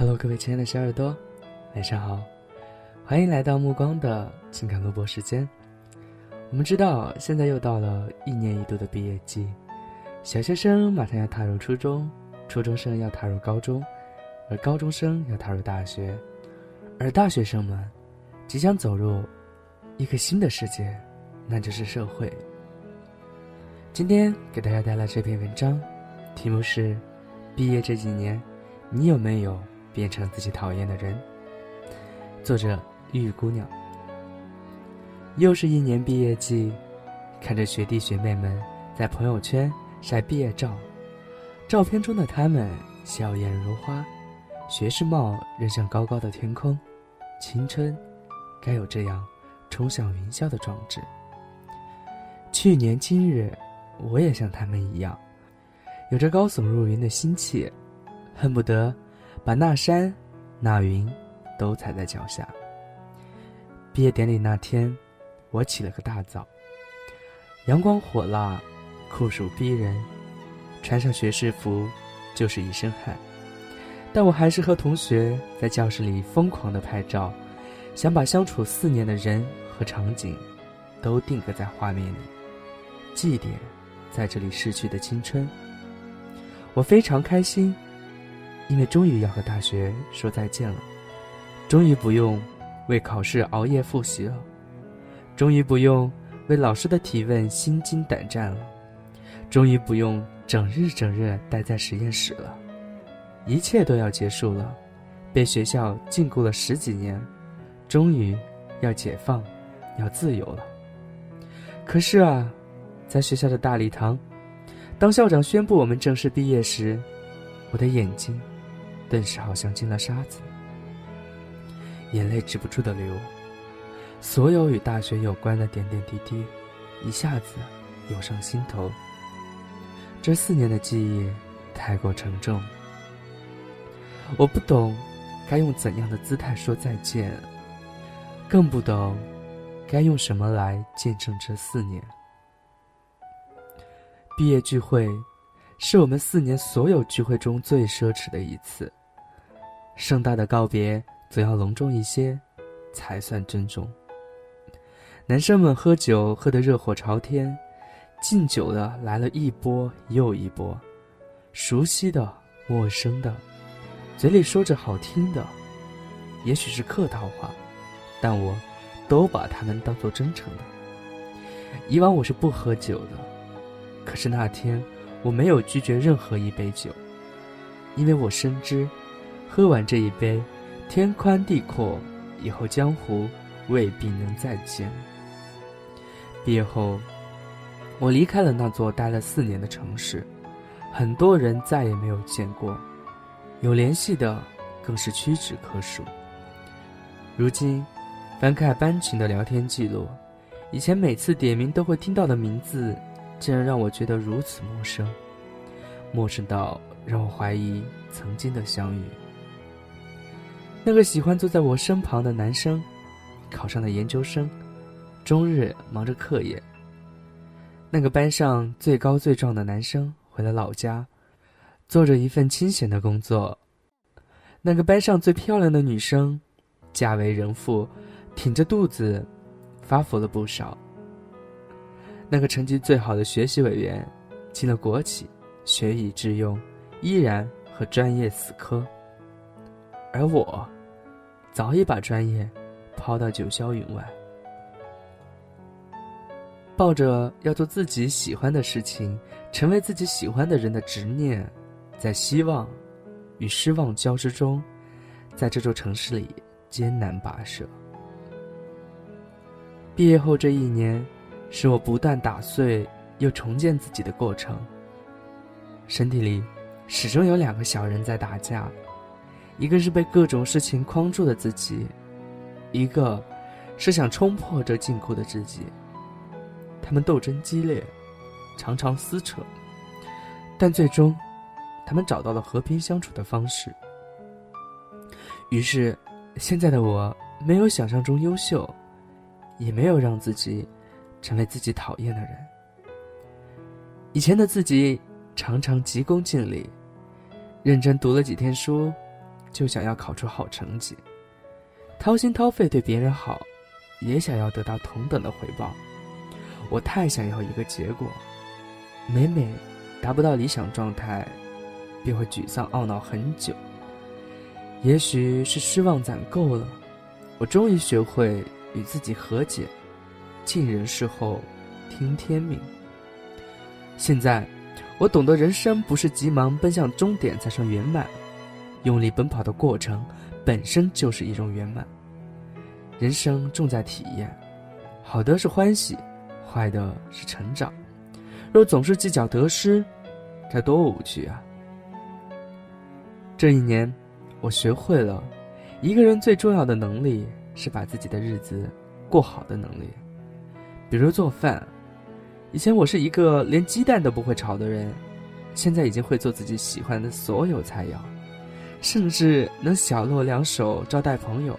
Hello，各位亲爱的小耳朵，晚上好，欢迎来到目光的情感录播时间。我们知道，现在又到了一年一度的毕业季，小学生马上要踏入初中，初中生要踏入高中，而高中生要踏入大学，而大学生们即将走入一个新的世界，那就是社会。今天给大家带来这篇文章，题目是：毕业这几年，你有没有？变成自己讨厌的人。作者：玉姑娘。又是一年毕业季，看着学弟学妹们在朋友圈晒毕业照，照片中的他们笑颜如花，学士帽扔向高高的天空，青春该有这样冲向云霄的壮志。去年今日，我也像他们一样，有着高耸入云的心气，恨不得。把那山、那云都踩在脚下。毕业典礼那天，我起了个大早。阳光火辣，酷暑逼人，穿上学士服就是一身汗。但我还是和同学在教室里疯狂的拍照，想把相处四年的人和场景都定格在画面里，祭奠在这里逝去的青春。我非常开心。因为终于要和大学说再见了，终于不用为考试熬夜复习了，终于不用为老师的提问心惊胆战了，终于不用整日整日待在实验室了，一切都要结束了，被学校禁锢了十几年，终于要解放，要自由了。可是啊，在学校的大礼堂，当校长宣布我们正式毕业时，我的眼睛。顿时好像进了沙子，眼泪止不住的流。所有与大学有关的点点滴滴，一下子涌上心头。这四年的记忆太过沉重，我不懂该用怎样的姿态说再见，更不懂该用什么来见证这四年。毕业聚会，是我们四年所有聚会中最奢侈的一次。盛大的告别总要隆重一些，才算尊重。男生们喝酒喝得热火朝天，敬酒的来了一波又一波，熟悉的、陌生的，嘴里说着好听的，也许是客套话，但我都把他们当做真诚的。以往我是不喝酒的，可是那天我没有拒绝任何一杯酒，因为我深知。喝完这一杯，天宽地阔，以后江湖未必能再见。毕业后，我离开了那座待了四年的城市，很多人再也没有见过，有联系的更是屈指可数。如今，翻看班群的聊天记录，以前每次点名都会听到的名字，竟然让我觉得如此陌生，陌生到让我怀疑曾经的相遇。那个喜欢坐在我身旁的男生，考上了研究生，终日忙着课业。那个班上最高最壮的男生回了老家，做着一份清闲的工作。那个班上最漂亮的女生，嫁为人妇，挺着肚子，发福了不少。那个成绩最好的学习委员，进了国企，学以致用，依然和专业死磕。而我。早已把专业抛到九霄云外，抱着要做自己喜欢的事情，成为自己喜欢的人的执念，在希望与失望交织中，在这座城市里艰难跋涉。毕业后这一年，是我不断打碎又重建自己的过程。身体里始终有两个小人在打架。一个是被各种事情框住的自己，一个是想冲破这禁锢的自己。他们斗争激烈，常常撕扯，但最终，他们找到了和平相处的方式。于是，现在的我没有想象中优秀，也没有让自己成为自己讨厌的人。以前的自己常常急功近利，认真读了几天书。就想要考出好成绩，掏心掏肺对别人好，也想要得到同等的回报。我太想要一个结果，每每达不到理想状态，便会沮丧懊恼很久。也许是失望攒够了，我终于学会与自己和解，尽人事后听天命。现在，我懂得人生不是急忙奔向终点才算圆满，用力奔跑的过程本身就是一种圆满。人生重在体验，好的是欢喜，坏的是成长。若总是计较得失，该多无趣啊！这一年，我学会了，一个人最重要的能力是把自己的日子过好的能力，比如做饭。以前我是一个连鸡蛋都不会炒的人，现在已经会做自己喜欢的所有菜肴，甚至能小露两手招待朋友。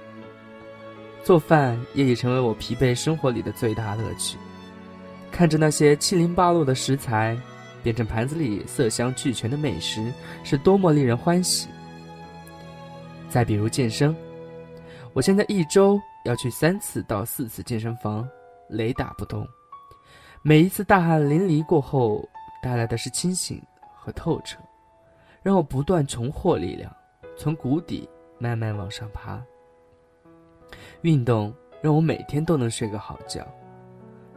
做饭也已成为我疲惫生活里的最大乐趣。看着那些七零八落的食材变成盘子里色香俱全的美食，是多么令人欢喜。再比如健身，我现在一周要去三次到四次健身房，雷打不动。每一次大汗淋漓过后，带来的是清醒和透彻，让我不断重获力量，从谷底慢慢往上爬。运动让我每天都能睡个好觉，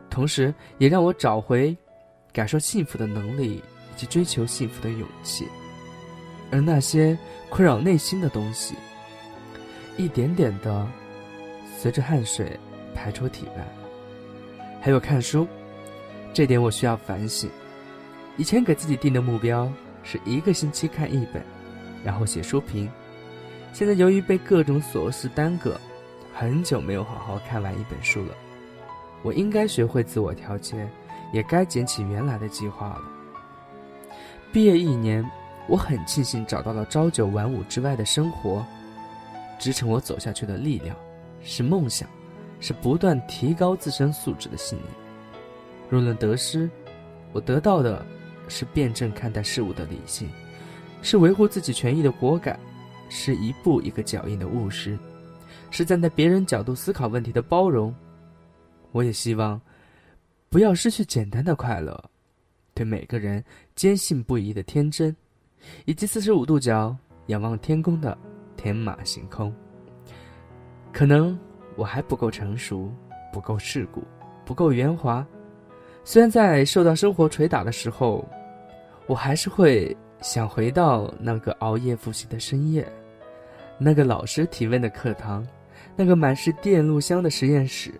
同时也让我找回感受幸福的能力以及追求幸福的勇气。而那些困扰内心的东西，一点点的随着汗水排出体外。还有看书。这点我需要反省。以前给自己定的目标是一个星期看一本，然后写书评。现在由于被各种琐事耽搁，很久没有好好看完一本书了。我应该学会自我调节，也该捡起原来的计划了。毕业一年，我很庆幸找到了朝九晚五之外的生活，支撑我走下去的力量，是梦想，是不断提高自身素质的信念。若论得失，我得到的是辩证看待事物的理性，是维护自己权益的果敢，是一步一个脚印的务实，是站在别人角度思考问题的包容。我也希望不要失去简单的快乐，对每个人坚信不疑的天真，以及四十五度角仰望天空的天马行空。可能我还不够成熟，不够世故，不够圆滑。虽然在受到生活捶打的时候，我还是会想回到那个熬夜复习的深夜，那个老师提问的课堂，那个满是电路箱的实验室。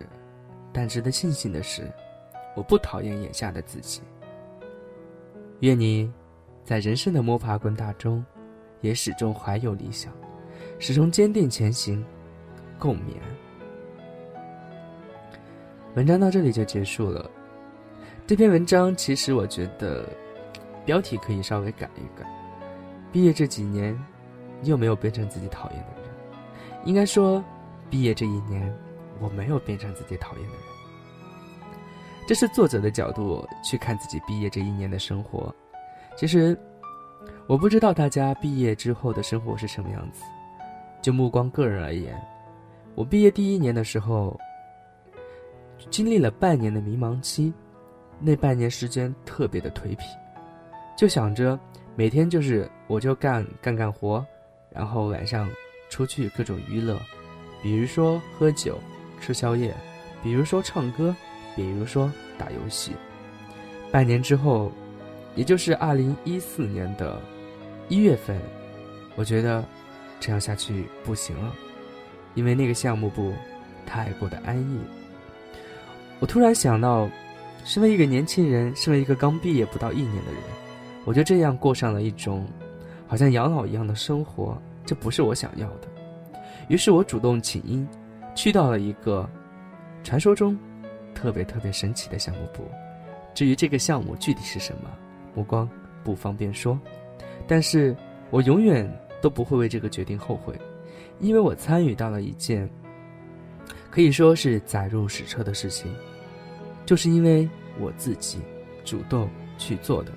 但值得庆幸的是，我不讨厌眼下的自己。愿你，在人生的摸爬滚打中，也始终怀有理想，始终坚定前行。共勉。文章到这里就结束了。这篇文章其实我觉得，标题可以稍微改一改。毕业这几年，你有没有变成自己讨厌的人？应该说，毕业这一年，我没有变成自己讨厌的人。这是作者的角度去看自己毕业这一年的生活。其实，我不知道大家毕业之后的生活是什么样子。就目光个人而言，我毕业第一年的时候，经历了半年的迷茫期。那半年时间特别的颓皮，就想着每天就是我就干干干活，然后晚上出去各种娱乐，比如说喝酒、吃宵夜，比如说唱歌，比如说打游戏。半年之后，也就是二零一四年的一月份，我觉得这样下去不行了，因为那个项目部太过的安逸。我突然想到。身为一个年轻人，身为一个刚毕业不到一年的人，我就这样过上了一种好像养老一样的生活，这不是我想要的。于是我主动请缨，去到了一个传说中特别特别神奇的项目部。至于这个项目具体是什么，目光不方便说，但是我永远都不会为这个决定后悔，因为我参与到了一件可以说是载入史册的事情。就是因为我自己主动去做的，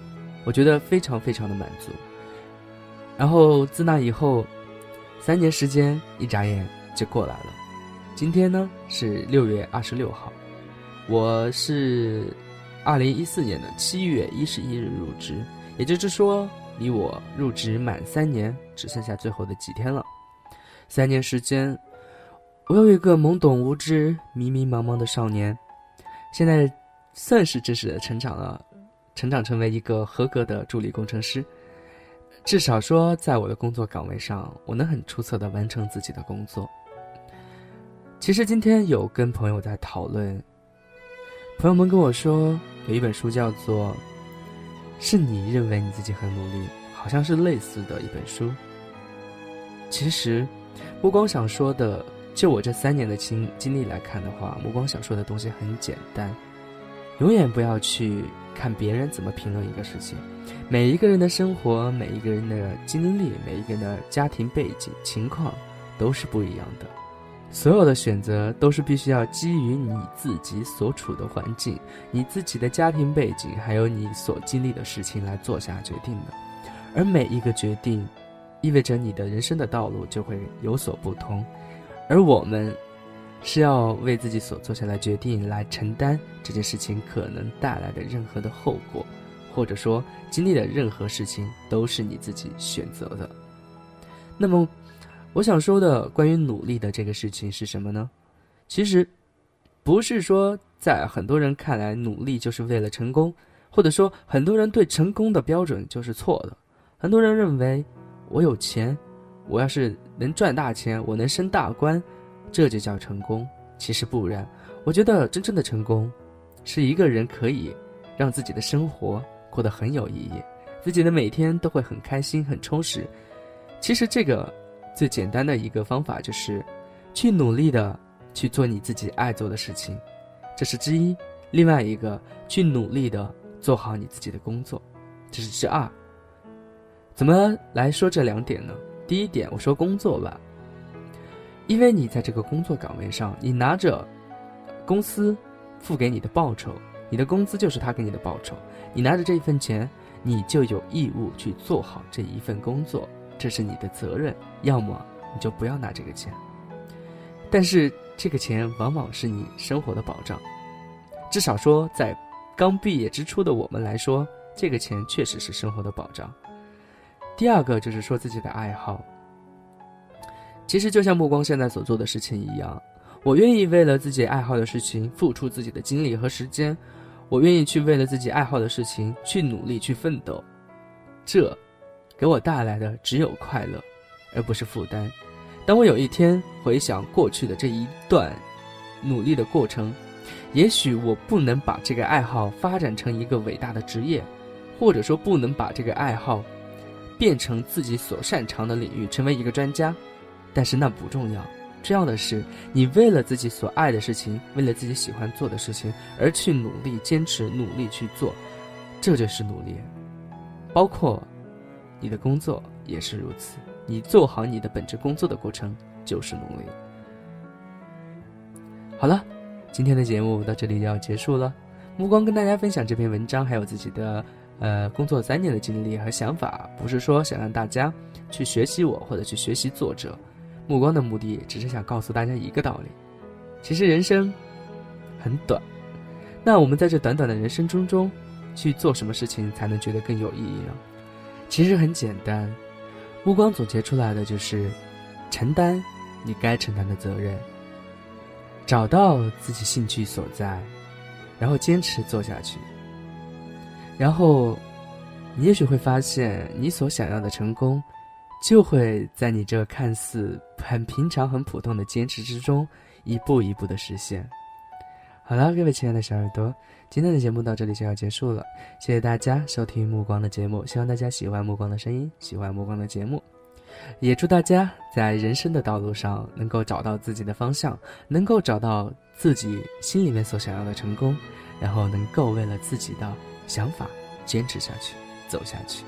我觉得非常非常的满足。然后自那以后，三年时间一眨眼就过来了。今天呢是六月二十六号，我是二零一四年的七月一十一日入职，也就是说，离我入职满三年只剩下最后的几天了。三年时间，我有一个懵懂无知、迷迷茫茫的少年，现在算是正式的成长了，成长成为一个合格的助理工程师。至少说，在我的工作岗位上，我能很出色的完成自己的工作。其实今天有跟朋友在讨论，朋友们跟我说，有一本书叫做《是你认为你自己很努力》，好像是类似的一本书。其实，目光想说的，就我这三年的经经历来看的话，目光想说的东西很简单，永远不要去看别人怎么评论一个事情。每一个人的生活，每一个人的经历，每一个人的家庭背景情况，都是不一样的。所有的选择都是必须要基于你自己所处的环境、你自己的家庭背景，还有你所经历的事情来做下决定的。而每一个决定，意味着你的人生的道路就会有所不同。而我们，是要为自己所做下的决定来承担这件事情可能带来的任何的后果。或者说，经历的任何事情都是你自己选择的。那么，我想说的关于努力的这个事情是什么呢？其实，不是说在很多人看来努力就是为了成功，或者说很多人对成功的标准就是错的。很多人认为，我有钱，我要是能赚大钱，我能升大官，这就叫成功。其实不然，我觉得真正的成功，是一个人可以让自己的生活。过得很有意义，自己的每天都会很开心、很充实。其实这个最简单的一个方法就是，去努力的去做你自己爱做的事情，这是之一。另外一个，去努力的做好你自己的工作，这是之二。怎么来说这两点呢？第一点，我说工作吧，因为你在这个工作岗位上，你拿着公司付给你的报酬。你的工资就是他给你的报酬，你拿着这一份钱，你就有义务去做好这一份工作，这是你的责任。要么你就不要拿这个钱，但是这个钱往往是你生活的保障，至少说在刚毕业之初的我们来说，这个钱确实是生活的保障。第二个就是说自己的爱好，其实就像目光现在所做的事情一样，我愿意为了自己爱好的事情付出自己的精力和时间。我愿意去为了自己爱好的事情去努力去奋斗，这，给我带来的只有快乐，而不是负担。当我有一天回想过去的这一段努力的过程，也许我不能把这个爱好发展成一个伟大的职业，或者说不能把这个爱好变成自己所擅长的领域，成为一个专家，但是那不重要。重要的是，你为了自己所爱的事情，为了自己喜欢做的事情而去努力、坚持、努力去做，这就是努力。包括你的工作也是如此，你做好你的本职工作的过程就是努力。好了，今天的节目到这里就要结束了。目光跟大家分享这篇文章，还有自己的呃工作三年的经历和想法，不是说想让大家去学习我或者去学习作者。目光的目的只是想告诉大家一个道理：其实人生很短，那我们在这短短的人生中中，去做什么事情才能觉得更有意义呢？其实很简单，目光总结出来的就是承担你该承担的责任，找到自己兴趣所在，然后坚持做下去，然后你也许会发现你所想要的成功。就会在你这看似很平常、很普通的坚持之中，一步一步的实现。好了，各位亲爱的小耳朵，今天的节目到这里就要结束了。谢谢大家收听目光的节目，希望大家喜欢目光的声音，喜欢目光的节目。也祝大家在人生的道路上能够找到自己的方向，能够找到自己心里面所想要的成功，然后能够为了自己的想法坚持下去，走下去。